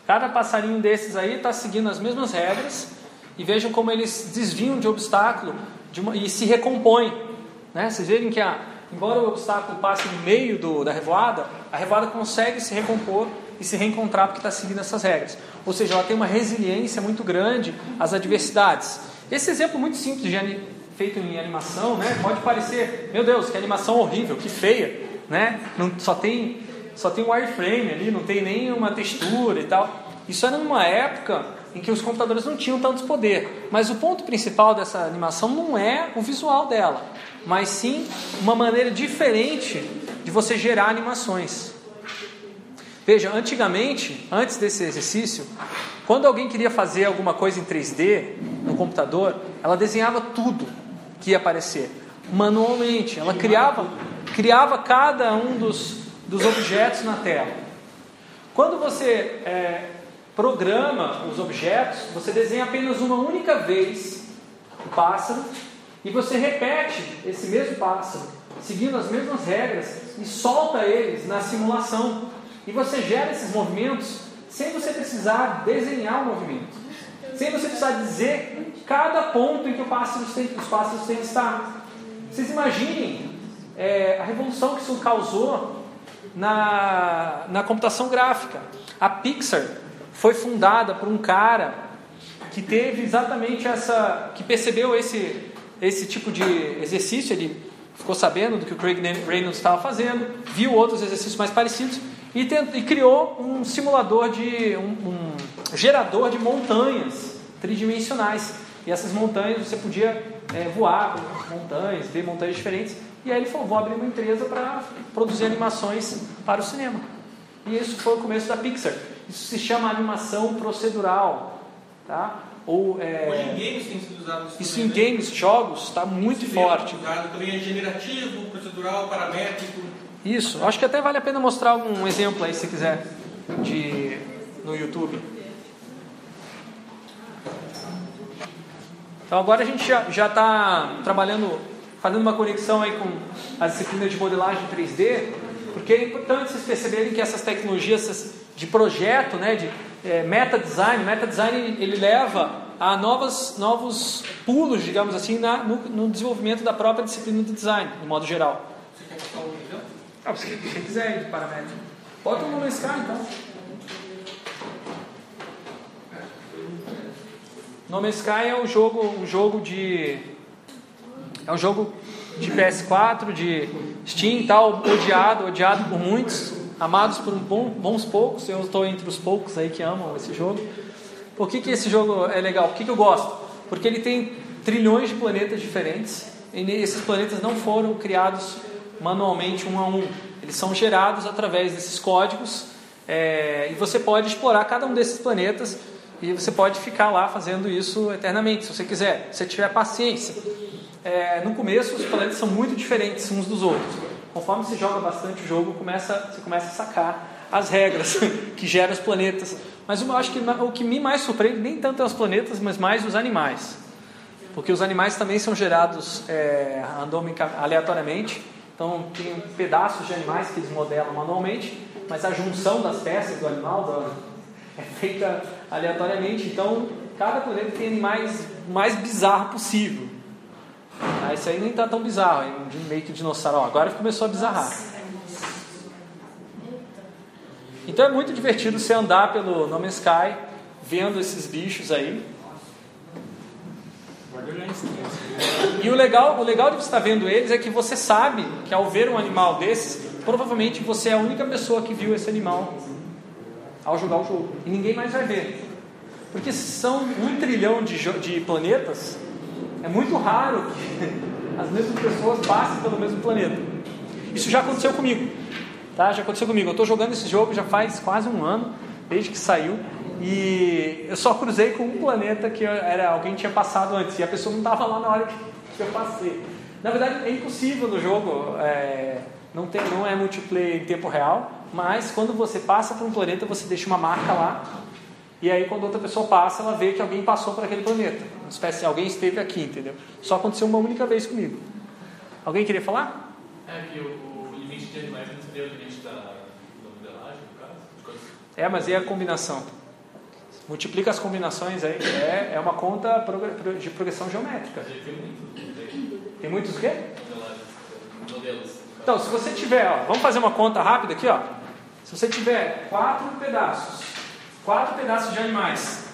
Cada passarinho desses aí está seguindo as mesmas regras e vejam como eles desviam de obstáculo de uma- e se recompõem. Né? Vocês verem que, a, embora o obstáculo passe no meio do, da revoada, a revoada consegue se recompor e se reencontrar porque está seguindo essas regras. Ou seja, ela tem uma resiliência muito grande às adversidades. Esse exemplo muito simples de feito em animação, né? Pode parecer, meu Deus, que animação horrível, que feia, né? Não, só tem só tem wireframe ali, não tem nenhuma textura e tal. Isso era numa época em que os computadores não tinham tanto poder. Mas o ponto principal dessa animação não é o visual dela, mas sim uma maneira diferente de você gerar animações. Veja, antigamente, antes desse exercício, quando alguém queria fazer alguma coisa em 3D no computador, ela desenhava tudo que ia aparecer manualmente. Ela criava, criava cada um dos, dos objetos na tela. Quando você é, programa os objetos, você desenha apenas uma única vez o pássaro e você repete esse mesmo pássaro, seguindo as mesmas regras e solta eles na simulação. E você gera esses movimentos sem você precisar desenhar o movimento, sem você precisar dizer cada ponto em que o pássaro tem, os pássaros têm que estar. Vocês imaginem é, a revolução que isso causou na, na computação gráfica. A Pixar foi fundada por um cara que teve exatamente essa, que percebeu esse, esse tipo de exercício, ele ficou sabendo do que o Craig Reynolds estava fazendo, viu outros exercícios mais parecidos e, tent, e criou um simulador de um, um, gerador de montanhas tridimensionais. E essas montanhas você podia é, voar por montanhas, ver montanhas diferentes. E aí ele falou: vou abrir uma empresa para produzir animações para o cinema. E isso foi o começo da Pixar. Isso se chama animação procedural. Tá? Ou, é... Hoje em games tem sido usado isso. Isso em né? games, jogos, está muito forte. Usado também é generativo, procedural, paramétrico. Isso, acho que até vale a pena mostrar um exemplo aí, se quiser, de, no YouTube. Então agora a gente já está trabalhando, fazendo uma conexão aí com a disciplina de modelagem 3D, porque é importante vocês perceberem que essas tecnologias de projeto, né, de é, meta design, meta design ele leva a novas, novos pulos, digamos assim, na, no, no desenvolvimento da própria disciplina de design, de modo geral. Você quer botar o ah, se você quiser ir de paramétrico. Bota o nome SK então. Nome Sky é um jogo, um jogo de. É um jogo de PS4, de Steam e tal, odiado, odiado por muitos, amados por um bom, bons poucos. Eu estou entre os poucos aí que amam esse jogo. Por que, que esse jogo é legal? Por que, que eu gosto? Porque ele tem trilhões de planetas diferentes e esses planetas não foram criados manualmente um a um. Eles são gerados através desses códigos é, e você pode explorar cada um desses planetas e você pode ficar lá fazendo isso eternamente, se você quiser, se tiver paciência. É, no começo, os planetas são muito diferentes uns dos outros. Conforme você joga bastante o jogo, começa, você começa a sacar as regras (laughs) que geram os planetas. Mas eu acho que o que me mais surpreende nem tanto é os planetas, mas mais os animais. Porque os animais também são gerados é, aleatoriamente. Então, tem pedaços de animais que eles modelam manualmente, mas a junção das peças do animal (laughs) é feita aleatoriamente. Então, cada planeta tem animais mais bizarro possível. Ah, esse aí nem está tão bizarro, é meio que dinossauro. Ó, agora começou a bizarrar. Então é muito divertido você andar pelo No Man's Sky, vendo esses bichos aí. E o legal, o legal de você estar vendo eles é que você sabe que ao ver um animal desses, provavelmente você é a única pessoa que viu esse animal ao jogar o jogo. E ninguém mais vai ver. Porque são um trilhão de, de planetas, é muito raro que as mesmas pessoas passem pelo mesmo planeta. Isso já aconteceu comigo. Tá? Já aconteceu comigo. Eu estou jogando esse jogo já faz quase um ano, desde que saiu. E eu só cruzei com um planeta que era alguém tinha passado antes e a pessoa não estava lá na hora que eu passei. Na verdade, é impossível no jogo, é, não, tem, não é multiplayer em tempo real, mas quando você passa por um planeta, você deixa uma marca lá. E aí, quando outra pessoa passa, ela vê que alguém passou por aquele planeta. Uma espécie, alguém esteve aqui, entendeu? Só aconteceu uma única vez comigo. Alguém queria falar? É que o, o limite de animais não seria o limite da, da modelagem, no caso? É, mas e a combinação? Multiplica as combinações aí, é, é uma conta de progressão geométrica. Tem muitos o quê? Então, se você tiver, ó, vamos fazer uma conta rápida aqui, ó. Se você tiver quatro pedaços, quatro pedaços de animais,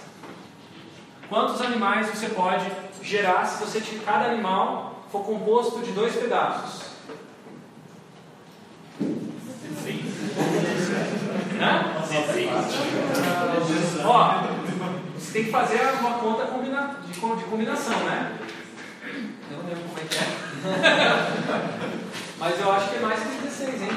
quantos animais você pode gerar se você tiver, cada animal for composto de dois pedaços? Sim. Né? Ó, você tem que fazer uma conta de, combinação, né? Eu não lembro como é que é. (laughs) Mas eu acho que é mais que 16, hein?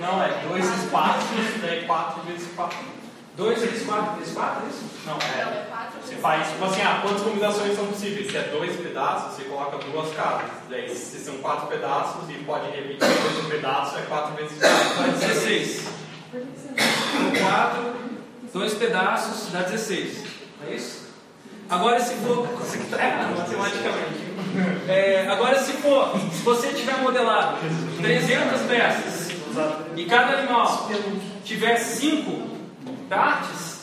Não, é 2 espaços, é 4 vezes 4. 2 vezes 4 vezes 4, é isso? Não, é. Você faz, tipo assim, ah, quantas combinações são possíveis? Se é dois pedaços, você coloca duas casas. Daí, se são quatro pedaços e pode repetir dois pedaços, é 4 vezes 4. Dá 16. 4, dois pedaços, dá 16. É isso? Agora, se for. Tá errado matematicamente. É, agora, se for, se você tiver modelado 300 peças e cada animal tiver 5 partes,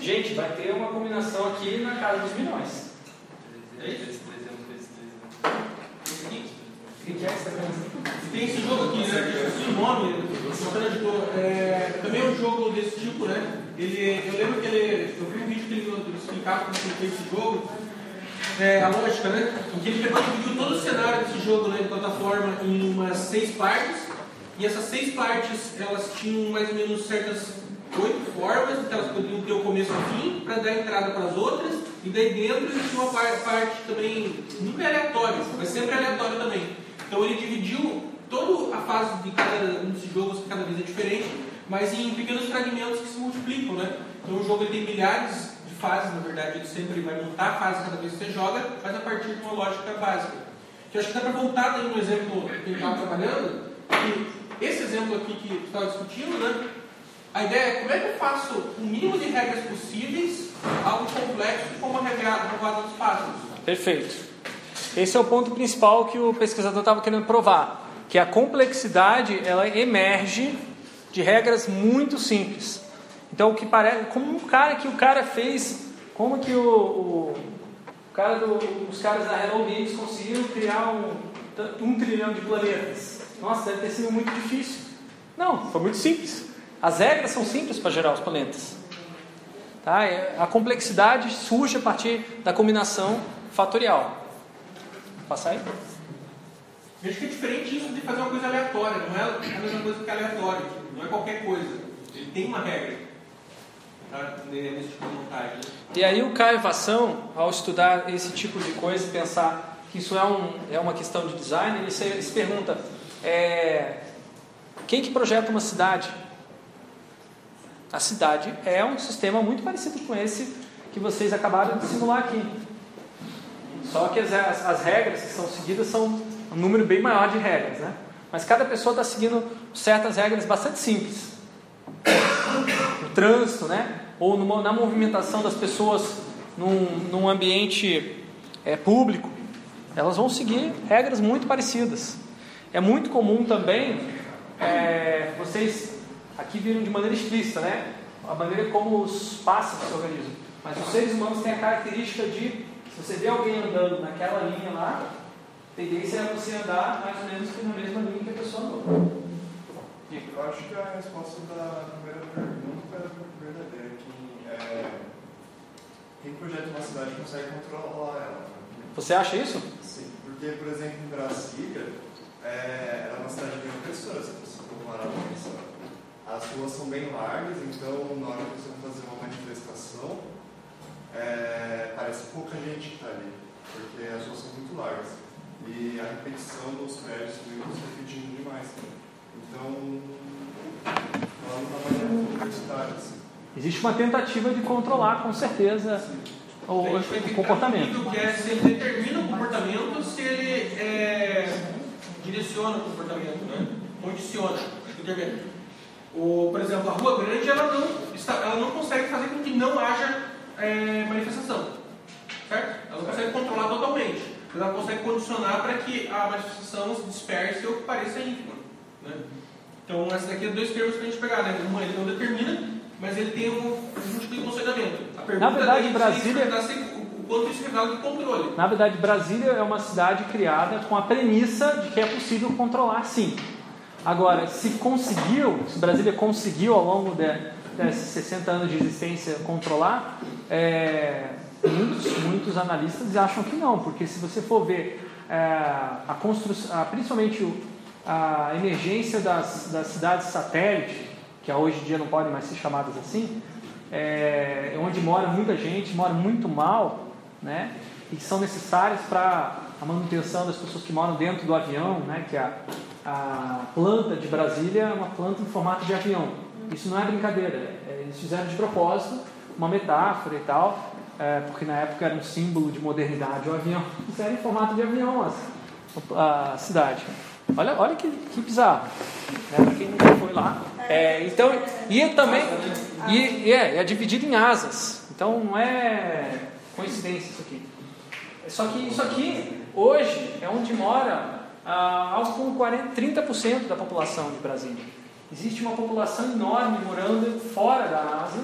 gente, vai ter uma combinação aqui na casa dos milhões. É isso? O que é essa Tem esse jogo aqui, né? nome, Santana de Boa, é, também é um jogo desse tipo, né? Ele, eu lembro que ele, eu vi um vídeo que ele explicava como ele fez esse jogo, é, a lógica, né? Em que ele pegou e dividiu todo o cenário desse jogo né, de plataforma em umas seis partes, e essas seis partes elas tinham mais ou menos certas oito formas, então elas poderiam ter o começo e fim, para dar entrada para as outras, e daí dentro existia uma parte, também, nunca é aleatória, mas sempre aleatória também. Então ele dividiu toda a fase de cada um desses jogos, que cada vez é diferente, mas em pequenos fragmentos que se multiplicam, né? Então o jogo ele tem milhares de fases, na verdade, ele sempre vai montar a fase cada vez que você joga, mas a partir de uma lógica básica. Que acho que dá para voltar no exemplo que gente estava trabalhando, que esse exemplo aqui que estava discutindo, né? A ideia é como é que eu faço o mínimo de regras possíveis, algo complexo como a regrada dos passos. Perfeito. Esse é o ponto principal que o pesquisador estava querendo provar, que a complexidade ela emerge de regras muito simples. Então o que parece, como um cara que o cara fez, como que o, o cara do, os caras da Hello Games conseguiram criar um, um trilhão de planetas? Nossa, deve ter sido muito difícil. Não, foi muito simples. As regras são simples para gerar os planetas. Tá? A complexidade surge a partir da combinação fatorial. Passar aí? Acho que é diferente isso de fazer uma coisa aleatória, não é a mesma coisa que aleatório, não é qualquer coisa. Ele tem uma regra tá? nesse tipo de montagem. E aí o Caio Vação, ao estudar esse tipo de coisa, pensar que isso é, um, é uma questão de design, ele se, ele se pergunta, é, quem que projeta uma cidade? A cidade é um sistema muito parecido com esse que vocês acabaram de simular aqui. Só que as, as, as regras que são seguidas são um número bem maior de regras, né? Mas cada pessoa está seguindo certas regras bastante simples. No trânsito, né? Ou numa, na movimentação das pessoas num, num ambiente é, público, elas vão seguir regras muito parecidas. É muito comum também, é, vocês aqui viram de maneira explícita, né? A maneira como os pássaros se organizam. Mas os seres humanos têm a característica de, se você vê alguém andando naquela linha lá, a tendência é você andar mais ou menos na mesma linha que a pessoa andou. Eu acho que a resposta da primeira pergunta é verdadeira. Que, é, quem projeta uma cidade consegue controlar ela. Você acha isso? Sim, porque, por exemplo, em Brasília, é, era uma cidade bem opressora, se você comparar com isso. As ruas são bem largas, então na hora que você vai fazer uma manifestação, é, parece pouca gente que está ali, porque as ruas são muito largas. E a repetição dos prédios também se repetindo demais. Então, ela não está mais universitária. Assim. Existe uma tentativa de controlar, com certeza, o, o comportamento. Que é se ele determina o comportamento, se ele é, direciona o comportamento, né? condiciona, intervém. O, por exemplo, a Rua Grande ela não, está, ela não consegue fazer com que não haja é, manifestação. Certo? Ela não consegue controlar totalmente. Mas ela consegue condicionar para que a manifestação se disperse ou pareça ínfima. Né? Então, esses daqui são dois termos que a gente pegar. Né? Uma ele não determina, mas ele tem um, de consolidamento. A pergunta Na verdade, é Brasília. o quanto isso revela de controle. Na verdade, Brasília é uma cidade criada com a premissa de que é possível controlar sim. Agora, se conseguiu, se Brasília conseguiu ao longo de, desses 60 anos de existência controlar, é, muitos, muitos analistas acham que não, porque se você for ver é, a construção, principalmente a emergência das, das cidades satélite, que hoje em dia não podem mais ser chamadas assim, é, onde mora muita gente, mora muito mal, né, e que são necessárias para a manutenção das pessoas que moram dentro do avião, né, que é a, a planta de Brasília é uma planta em formato de avião. Isso não é brincadeira, é, eles fizeram de propósito uma metáfora e tal, é, porque na época era um símbolo de modernidade o avião. (laughs) Fizeram em formato de avião a, a cidade. Olha, olha que, que bizarro. Né? Para quem nunca foi lá. É, então, e também. E, e é, é dividido em asas. Então não é coincidência isso aqui. Só que isso aqui, hoje, é onde mora algo como 40, 30% da população de Brasília. Existe uma população enorme morando fora da asa,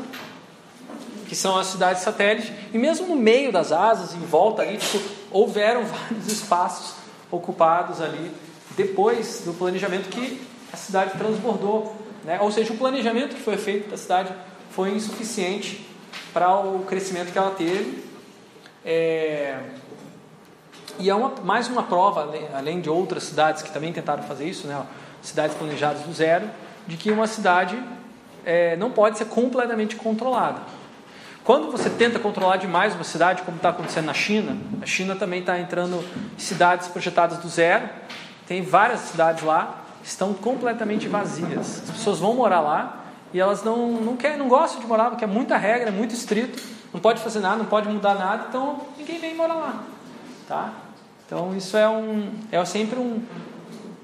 que são as cidades satélites, e mesmo no meio das asas, em volta ali, tipo, houveram (laughs) vários espaços ocupados ali depois do planejamento que a cidade transbordou. Né? Ou seja, o planejamento que foi feito da cidade foi insuficiente para o crescimento que ela teve. É... E é uma, mais uma prova, além de outras cidades que também tentaram fazer isso, né? cidades planejadas do zero, de que uma cidade é, não pode ser completamente controlada. Quando você tenta controlar demais uma cidade, como está acontecendo na China, a China também está entrando em cidades projetadas do zero, tem várias cidades lá, estão completamente vazias. As pessoas vão morar lá e elas não, não, querem, não gostam de morar, porque é muita regra, é muito estrito, não pode fazer nada, não pode mudar nada, então ninguém vem morar lá. Tá? Então isso é, um, é sempre um,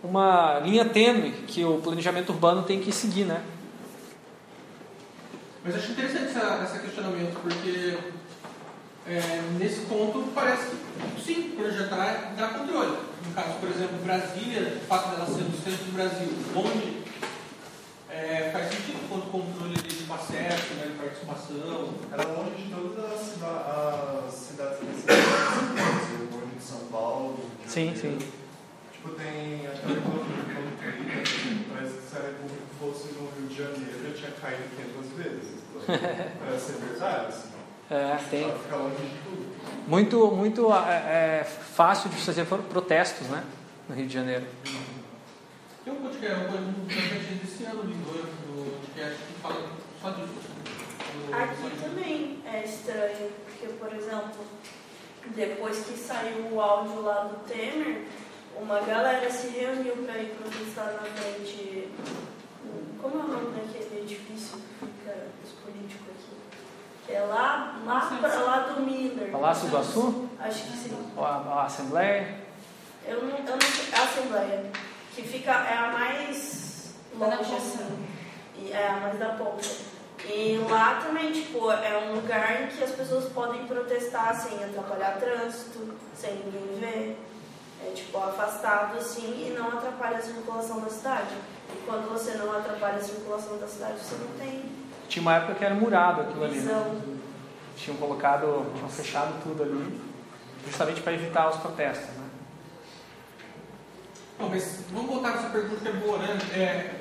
uma linha tênue que o planejamento urbano tem que seguir, né? Mas acho interessante essa, esse questionamento, porque é, nesse ponto parece que sim, projetar dá controle. No caso, por exemplo, Brasília, o fato dela ser no centro do Brasil, longe, é, faz sentido quanto controle de acesso, né, de participação. Era longe de todas as, as cidades principais, longe de São Sim, sim. Tipo, tem aquela república, parece que se a república fosse no Rio de Janeiro, já tinha caído 500 vezes. (laughs) Parece ser verdade, assim. É, tem. Fica longe de tudo. Muito, muito é, é, fácil de fazer protestos, né? No Rio de Janeiro. Tem um podcast, um podcast desse ano, do podcast que fala só disso. Aqui também é estranho, porque, por exemplo, depois que saiu o áudio lá do Temer, uma galera se reuniu para ir protestar na frente. Como é o nome daquele edifício que fica os políticos aqui? É lá, lá, pra, lá do Miller. Palácio do Açu? Acho que sim. Ou a, a Assembleia? Eu não, eu não. A Assembleia. Que fica, é a mais longe, assim. E é a mais da ponta. E lá também, tipo, é um lugar em que as pessoas podem protestar sem atrapalhar trânsito, sem ninguém ver é, tipo, afastado assim e não atrapalha a circulação da cidade. E quando você não atrapalha a circulação da cidade, você não tem. Tinha uma época que era murado aquilo visão. ali. Né? Tinham colocado, tinham fechado tudo ali, justamente para evitar os protestos. Né? Bom, mas vamos voltar para essa pergunta que é boa, né? É,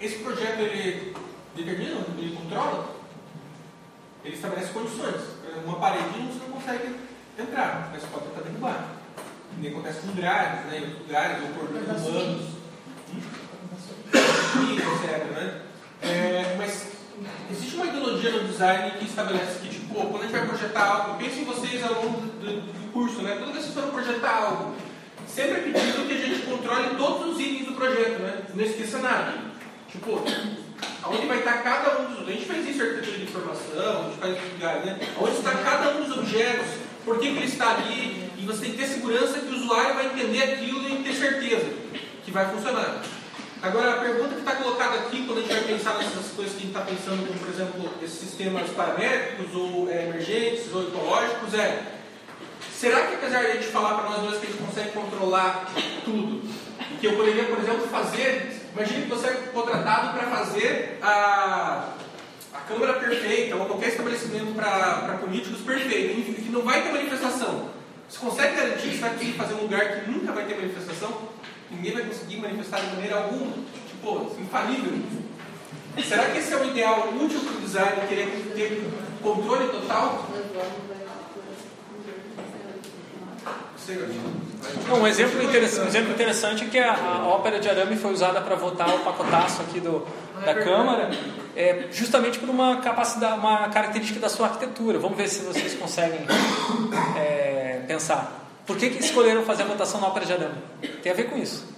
esse projeto ele determina, ele controla, ele estabelece condições. Uma paredinha você não consegue entrar, mas pode tentar derrubar nem acontece com grades, né, lugares, ou por humanos, hum? etc. Né? É, mas existe uma ideologia no design que estabelece que, tipo, quando a gente vai projetar algo, pense em vocês ao longo do, do curso, né? Toda vez que vocês for projetar algo, sempre é pedido que a gente controle todos os itens do projeto, né? Não esqueça nada. Tipo, onde vai estar cada um dos. A gente faz isso em arquitetura de informação, a gente faz lugares, né? Onde está cada um dos objetos, por que, que ele está ali, você tem que ter segurança que o usuário vai entender aquilo e ter certeza que vai funcionar. Agora, a pergunta que está colocada aqui, quando a gente vai pensar nessas coisas que a gente está pensando, como por exemplo, esses sistemas paramétricos ou é, emergentes ou ecológicos, é: será que apesar de a gente falar para nós dois que a gente consegue controlar tudo, e que eu poderia, por exemplo, fazer, imagine que você é contratado para fazer a, a Câmara perfeita ou qualquer estabelecimento para políticos perfeito, que não vai ter manifestação. Você consegue garantir que você vai fazer um lugar que nunca vai ter manifestação? Ninguém vai conseguir manifestar de maneira alguma? Tipo, infalível. Será que esse é o ideal útil para o design, querer ter controle total? Um exemplo, interessante, um exemplo interessante é que a, a ópera de arame foi usada para votar o pacotaço aqui do, da Câmara, é, justamente por uma capacidade, uma característica da sua arquitetura. Vamos ver se vocês conseguem é, pensar. Por que, que escolheram fazer a votação na ópera de arame? Tem a ver com isso.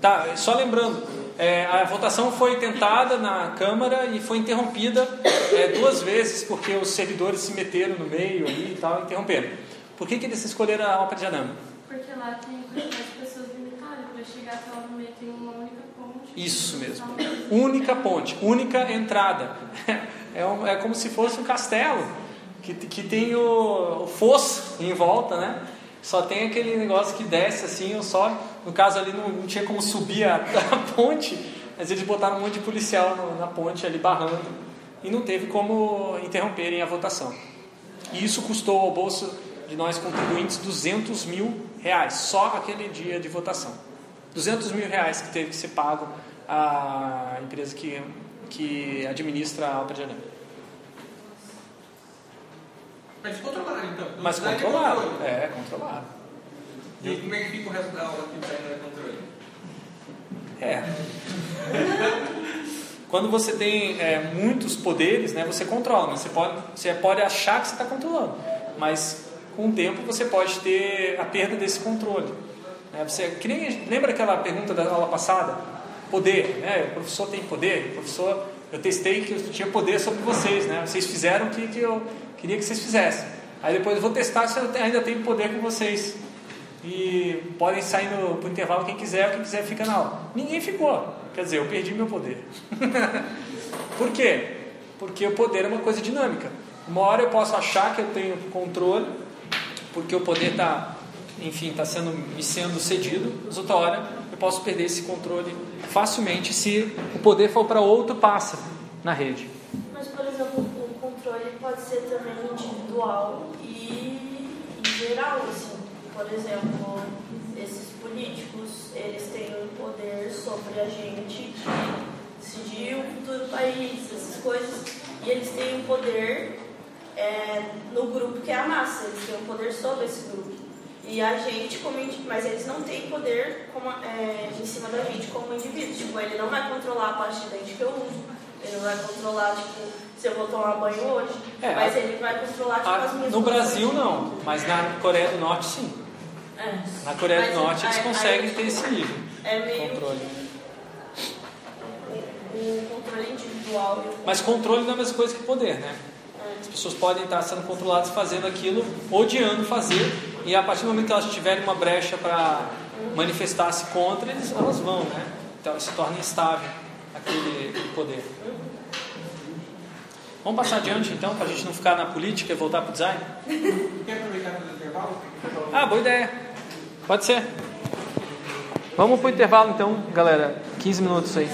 Tá, só lembrando, é, a votação foi tentada na Câmara e foi interrompida é, duas vezes porque os servidores se meteram no meio ali e tal interromperam. Por que, que eles escolheram a ópera de arame? Porque lá tem quantidade de pessoas limitadas, para chegar até lá no meio tem uma única ponte. Isso mesmo. Única ponte, única entrada. (laughs) É, um, é como se fosse um castelo que, que tem o, o fosso em volta, né? Só tem aquele negócio que desce assim, ou sobe. No caso ali não, não tinha como subir a, (laughs) a, ponte, mas eles botaram um monte de policial no, na ponte ali barrando. E não teve como interromperem a votação. E isso custou ao bolso de nós contribuintes 200 mil reais, só aquele dia de votação. 200 mil reais que teve que ser pago à empresa que, que administra a Alta de Arame. Mas controlado então. Mas controlado, é, controlado. E como é que fica o resto da aula que sai no controle? É. Quando você tem é, muitos poderes, né, você controla, mas você pode, você pode achar que você está controlando, mas com o tempo você pode ter a perda desse controle. Né? Você, nem, lembra aquela pergunta da aula passada? Poder, né? o professor tem poder, o professor, eu testei que eu tinha poder sobre vocês, né? vocês fizeram o que, que eu queria que vocês fizessem. Aí depois eu vou testar se eu ainda tenho poder com vocês. E podem sair no pro intervalo quem quiser, quem quiser fica na aula. Ninguém ficou. Quer dizer, eu perdi meu poder. (laughs) Por quê? Porque o poder é uma coisa dinâmica. Uma hora eu posso achar que eu tenho controle, porque o poder está, enfim, está sendo me sendo cedido. Mas outra hora posso perder esse controle facilmente se o poder for para outro pássaro na rede. Mas, por exemplo, o controle pode ser também individual e geral, assim. Por exemplo, esses políticos, eles têm um poder sobre a gente de decidir o futuro do país, essas coisas, e eles têm um poder é, no grupo que é a massa, eles têm um poder sobre esse grupo. E a gente, como mas eles não têm poder como, é, em cima da gente como indivíduo. Tipo, ele não vai controlar a parte de dente que eu uso, ele não vai controlar, tipo, se eu vou tomar banho hoje, é, mas ele vai controlar tipo, a, as minhas No Brasil não, mas na Coreia do Norte sim. É. Na Coreia Mas do Norte eles aí- conseguem ter esse nível É meio controle. o controle individual. o Mas controle não é a mesma coisa que poder, né? As pessoas podem estar sendo controladas fazendo aquilo, odiando fazer, e a partir do momento que elas tiverem uma brecha para manifestar-se contra, eles, elas vão, né? Então se torna instável aquele, aquele poder. Vamos passar adiante então, para a gente não ficar na política e voltar para o design? Quer aproveitar para o intervalo? Ah, boa ideia. Pode ser. Vamos para o intervalo então, galera. 15 minutos aí.